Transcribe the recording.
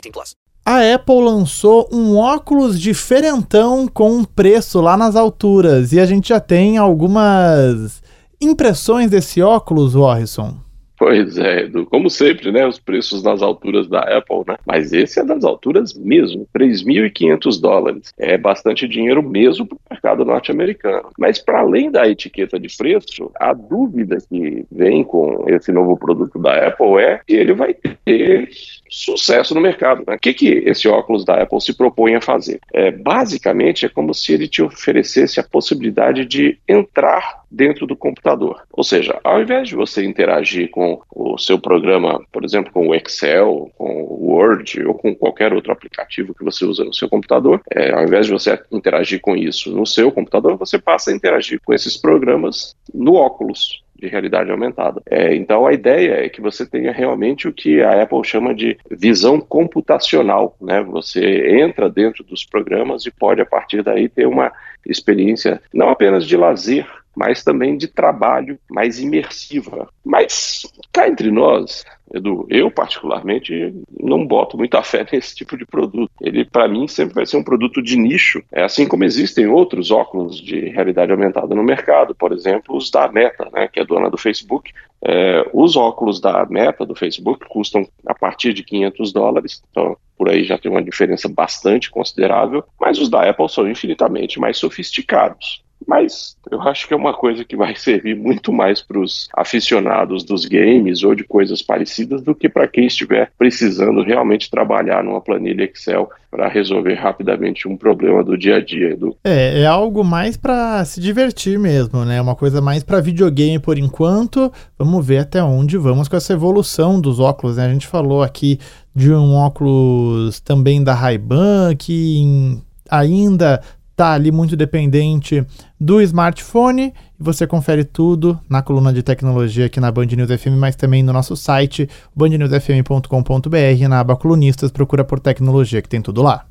18 plus. A Apple lançou um óculos diferentão com um preço lá nas alturas e a gente já tem algumas impressões desse óculos, Warrison. Pois é, Edu. Como sempre, né? Os preços nas alturas da Apple, né? Mas esse é das alturas mesmo, 3.500 dólares. É bastante dinheiro mesmo para o mercado norte-americano. Mas para além da etiqueta de preço, a dúvida que vem com esse novo produto da Apple é que ele vai ter sucesso no mercado. Né? O que, que esse óculos da Apple se propõe a fazer? É, basicamente, é como se ele te oferecesse a possibilidade de entrar dentro do computador. Ou seja, ao invés de você interagir com o seu programa, por exemplo, com o Excel, com o Word ou com qualquer outro aplicativo que você usa no seu computador, é, ao invés de você interagir com isso no seu computador, você passa a interagir com esses programas no óculos de realidade aumentada. É, então a ideia é que você tenha realmente o que a Apple chama de visão computacional, né? Você entra dentro dos programas e pode a partir daí ter uma experiência não apenas de lazer, mas também de trabalho mais imersiva. Mas cá entre nós, Edu, eu particularmente não boto muita fé nesse tipo de produto. Ele, para mim, sempre vai ser um produto de nicho, é assim como existem outros óculos de realidade aumentada no mercado, por exemplo, os da Meta, né, que é dona do Facebook. É, os óculos da Meta, do Facebook, custam a partir de 500 dólares, então por aí já tem uma diferença bastante considerável, mas os da Apple são infinitamente mais sofisticados. Mas eu acho que é uma coisa que vai servir muito mais para os aficionados dos games ou de coisas parecidas do que para quem estiver precisando realmente trabalhar numa planilha Excel para resolver rapidamente um problema do dia a dia. Do... É, é algo mais para se divertir mesmo, né? Uma coisa mais para videogame por enquanto. Vamos ver até onde vamos com essa evolução dos óculos, né? A gente falou aqui de um óculos também da Ray-Ban que ainda está ali muito dependente do smartphone. Você confere tudo na coluna de tecnologia aqui na Band News FM, mas também no nosso site, bandnewsfm.com.br, na aba colunistas, procura por tecnologia que tem tudo lá.